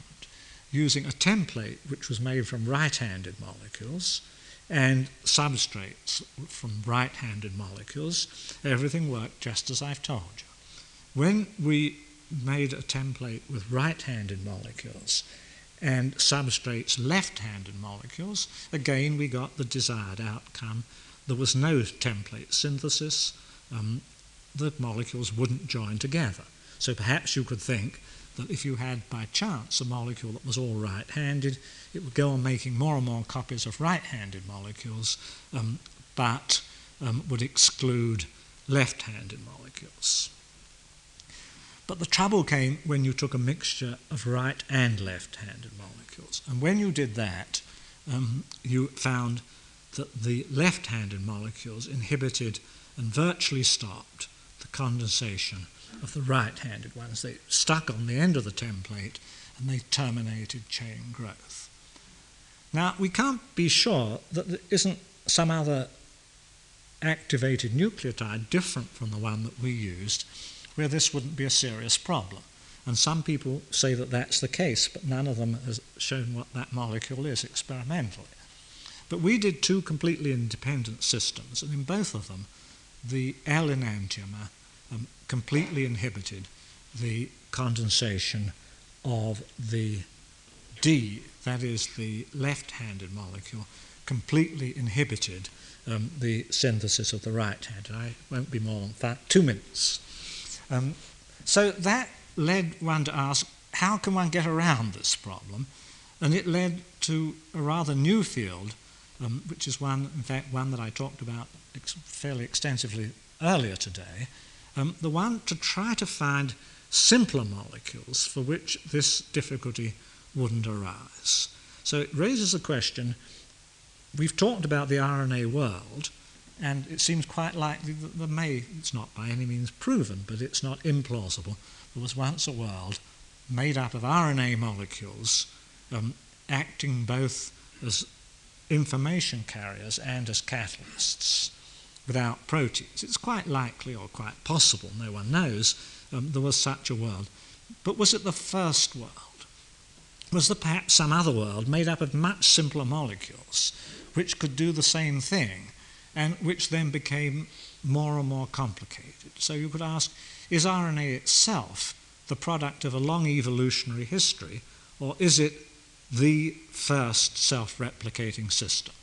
using a template which was made from right-handed molecules and substrates from right-handed molecules, everything worked just as I've told you. When we made a template with right-handed molecules and substrates left-handed molecules, again we got the desired outcome. There was no template synthesis. Um, the molecules wouldn't join together. So perhaps you could think that if you had by chance a molecule that was all right-handed, it would go on making more and more copies of right-handed molecules, um, but um, would exclude left-handed molecules. But the trouble came when you took a mixture of right and left-handed molecules. And when you did that, um, you found that the left-handed molecules inhibited and virtually stopped the condensation of the right-handed ones. They stuck on the end of the template and they terminated chain growth. Now, we can't be sure that there isn't some other activated nucleotide different from the one that we used where this wouldn't be a serious problem. And some people say that that's the case, but none of them has shown what that molecule is experimentally. But we did two completely independent systems, and in both of them, the L enantiomer um, completely inhibited the condensation of the D, that is the left-handed molecule, completely inhibited um, the synthesis of the right-handed. I won't be more than that, two minutes. Um, so that led one to ask, how can one get around this problem? And it led to a rather new field, um, which is one, in fact, one that I talked about ex- fairly extensively earlier today, um, the one to try to find simpler molecules for which this difficulty wouldn't arise. So it raises a question. We've talked about the RNA world, and it seems quite likely that there may, it's not by any means proven, but it's not implausible, there was once a world made up of RNA molecules um, acting both as information carriers and as catalysts without proteins. It's quite likely or quite possible, no one knows, um, there was such a world. But was it the first world? Was there perhaps some other world made up of much simpler molecules which could do the same thing and which then became more and more complicated? So you could ask is RNA itself the product of a long evolutionary history or is it the first self replicating system?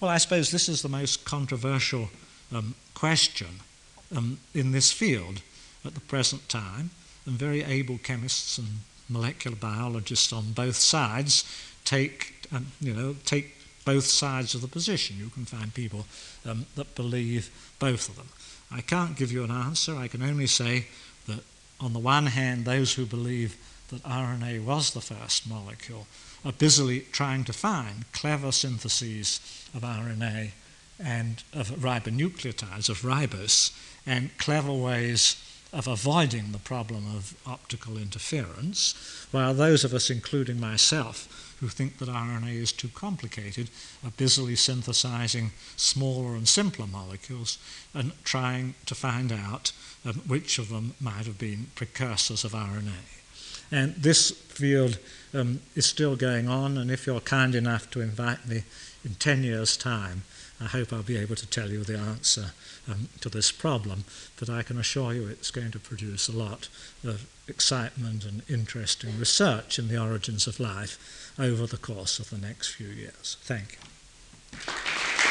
Well, I suppose this is the most controversial um, question um, in this field at the present time, and very able chemists and molecular biologists on both sides take, um, you know, take both sides of the position. You can find people um, that believe both of them. I can't give you an answer. I can only say that, on the one hand, those who believe that RNA was the first molecule are busily trying to find clever syntheses of RNA and of ribonucleotides, of ribose, and clever ways of avoiding the problem of optical interference, while those of us, including myself, who think that RNA is too complicated, are busily synthesizing smaller and simpler molecules and trying to find out um, which of them might have been precursors of RNA. And this field um, is still going on, and if you're kind enough to invite me in 10 years' time, I hope I'll be able to tell you the answer um, to this problem, but I can assure you it's going to produce a lot of excitement and interesting research in the origins of life over the course of the next few years. Thank you.